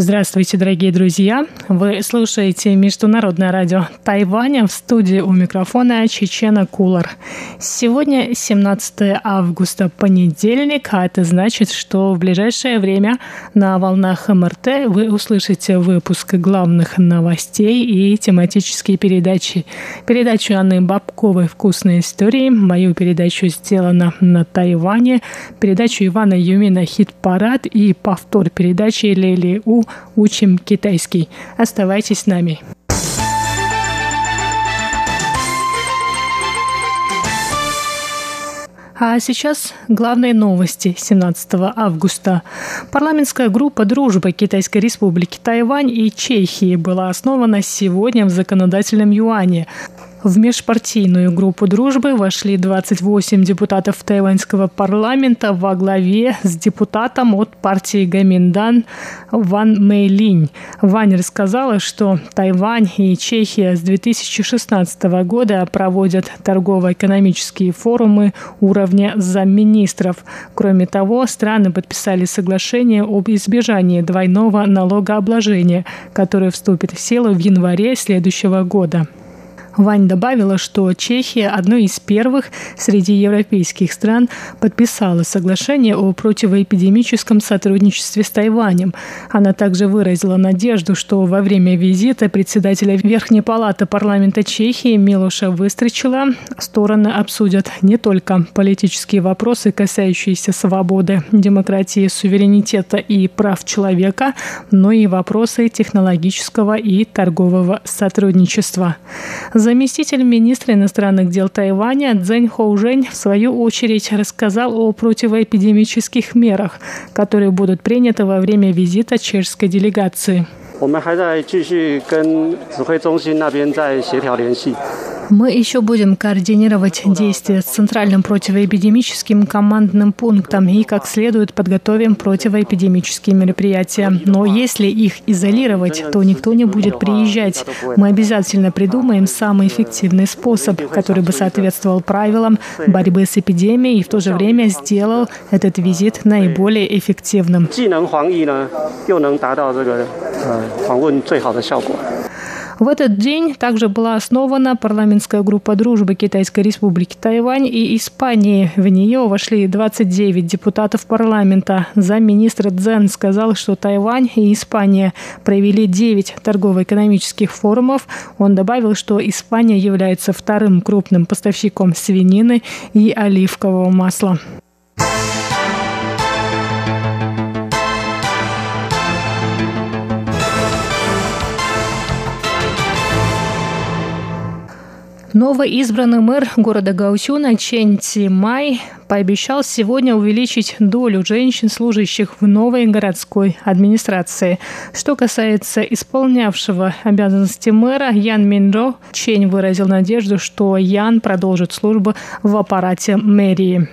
Здравствуйте, дорогие друзья! Вы слушаете Международное радио Тайваня в студии у микрофона Чечена Кулар. Сегодня 17 августа, понедельник, а это значит, что в ближайшее время на волнах МРТ вы услышите выпуск главных новостей и тематические передачи. Передачу Анны Бабковой «Вкусные истории», мою передачу «Сделано на Тайване», передачу Ивана Юмина «Хит-парад» и повтор передачи Лели У «Учим китайский». Оставайтесь с нами. А сейчас главные новости 17 августа. Парламентская группа дружбы Китайской Республики Тайвань и Чехии была основана сегодня в законодательном юане. В межпартийную группу дружбы вошли 28 депутатов тайваньского парламента во главе с депутатом от партии Гаминдан Ван Мэйлинь. Вань рассказала, что Тайвань и Чехия с 2016 года проводят торгово-экономические форумы уровня замминистров. Кроме того, страны подписали соглашение об избежании двойного налогообложения, которое вступит в силу в январе следующего года. Вань добавила, что Чехия одной из первых среди европейских стран подписала соглашение о противоэпидемическом сотрудничестве с Тайванем. Она также выразила надежду, что во время визита председателя Верхней палаты парламента Чехии Милоша Выстричила стороны обсудят не только политические вопросы, касающиеся свободы, демократии, суверенитета и прав человека, но и вопросы технологического и торгового сотрудничества. Заместитель министра иностранных дел Тайваня Цзэнь Хоужень в свою очередь рассказал о противоэпидемических мерах, которые будут приняты во время визита чешской делегации. 我们还在继续跟指挥中心那边在协调联系。мы еще будем координировать действия с Центральным противоэпидемическим командным пунктом и, как следует, подготовим противоэпидемические мероприятия. Но если их изолировать, то никто не будет приезжать. Мы обязательно придумаем самый эффективный способ, который бы соответствовал правилам борьбы с эпидемией и в то же время сделал этот визит наиболее эффективным. 访问最好的效果。в этот день также была основана парламентская группа дружбы Китайской Республики Тайвань и Испании. В нее вошли 29 депутатов парламента. Замминистра Цзэн сказал, что Тайвань и Испания провели 9 торгово-экономических форумов. Он добавил, что Испания является вторым крупным поставщиком свинины и оливкового масла. Новоизбранный мэр города Гаусюна Чен Ци Май пообещал сегодня увеличить долю женщин, служащих в новой городской администрации. Что касается исполнявшего обязанности мэра Ян Минро, Чень выразил надежду, что Ян продолжит службу в аппарате мэрии.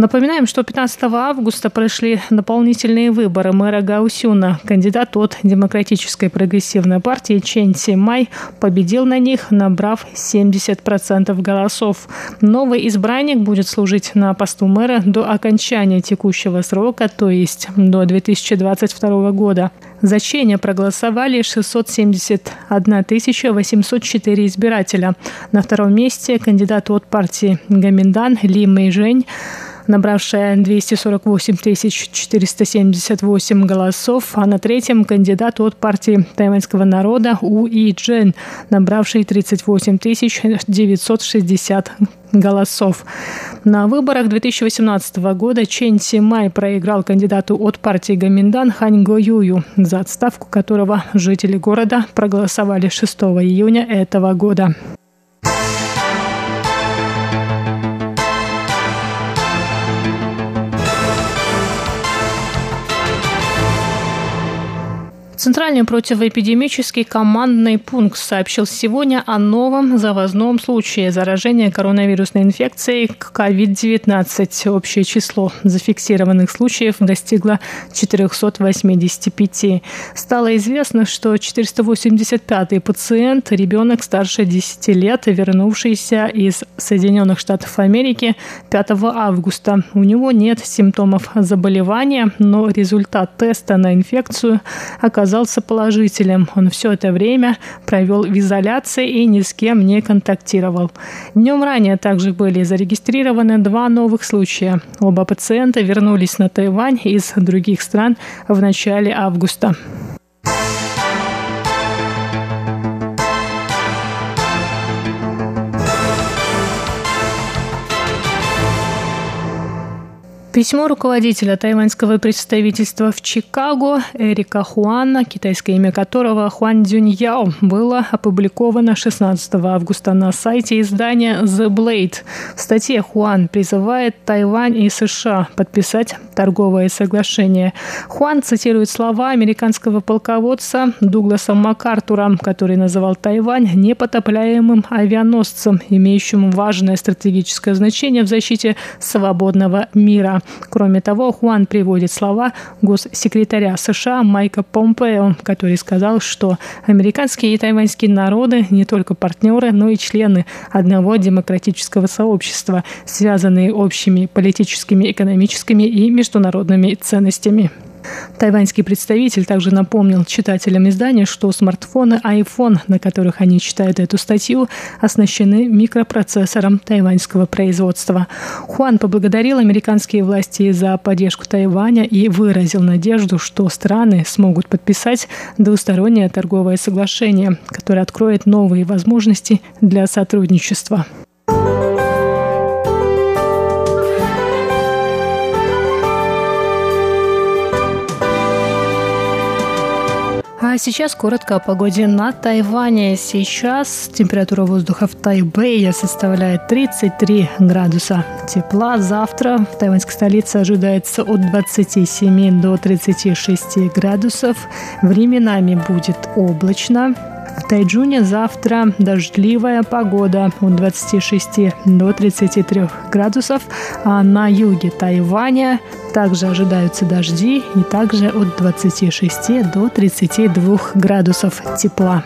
Напоминаем, что 15 августа прошли дополнительные выборы мэра Гаусюна. Кандидат от Демократической прогрессивной партии Чен Си Май победил на них, набрав 70% голосов. Новый избранник будет служить на посту мэра до окончания текущего срока, то есть до 2022 года. За Ченя проголосовали 671 804 избирателя. На втором месте кандидат от партии Гаминдан Ли Мэйжэнь набравшая 248 478 голосов, а на третьем кандидат от партии тайваньского народа У И Джен, набравший 38 960 голосов. На выборах 2018 года Чен Симай проиграл кандидату от партии Гаминдан Хань Го Юю, за отставку которого жители города проголосовали 6 июня этого года. Центральный противоэпидемический командный пункт сообщил сегодня о новом завозном случае заражения коронавирусной инфекцией к COVID-19. Общее число зафиксированных случаев достигло 485. Стало известно, что 485-й пациент – ребенок старше 10 лет, вернувшийся из Соединенных Штатов Америки 5 августа. У него нет симптомов заболевания, но результат теста на инфекцию оказался оказался положительным. Он все это время провел в изоляции и ни с кем не контактировал. Днем ранее также были зарегистрированы два новых случая. Оба пациента вернулись на Тайвань из других стран в начале августа. Письмо руководителя тайваньского представительства в Чикаго Эрика Хуана, китайское имя которого Хуан Яо, было опубликовано 16 августа на сайте издания The Blade. В статье Хуан призывает Тайвань и США подписать торговое соглашение. Хуан цитирует слова американского полководца Дугласа МакАртура, который называл Тайвань непотопляемым авианосцем, имеющим важное стратегическое значение в защите свободного мира. Кроме того, Хуан приводит слова госсекретаря США Майка Помпео, который сказал, что американские и тайваньские народы не только партнеры, но и члены одного демократического сообщества, связанные общими политическими, экономическими и международными ценностями. Тайваньский представитель также напомнил читателям издания, что смартфоны iPhone, на которых они читают эту статью, оснащены микропроцессором тайваньского производства. Хуан поблагодарил американские власти за поддержку Тайваня и выразил надежду, что страны смогут подписать двустороннее торговое соглашение, которое откроет новые возможности для сотрудничества. А сейчас коротко о погоде на Тайване. Сейчас температура воздуха в Тайбэе составляет 33 градуса тепла. Завтра в тайваньской столице ожидается от 27 до 36 градусов. Временами будет облачно. В Тайджуне завтра дождливая погода от 26 до 33 градусов, а на юге Тайваня также ожидаются дожди и также от 26 до 32 градусов тепла.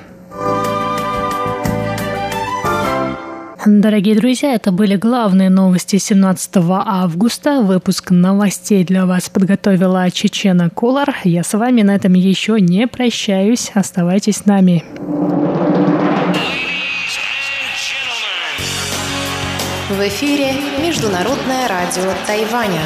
Дорогие друзья, это были главные новости 17 августа. Выпуск новостей для вас подготовила Чечена Кулар. Я с вами на этом еще не прощаюсь. Оставайтесь с нами. В эфире Международное радио Тайваня.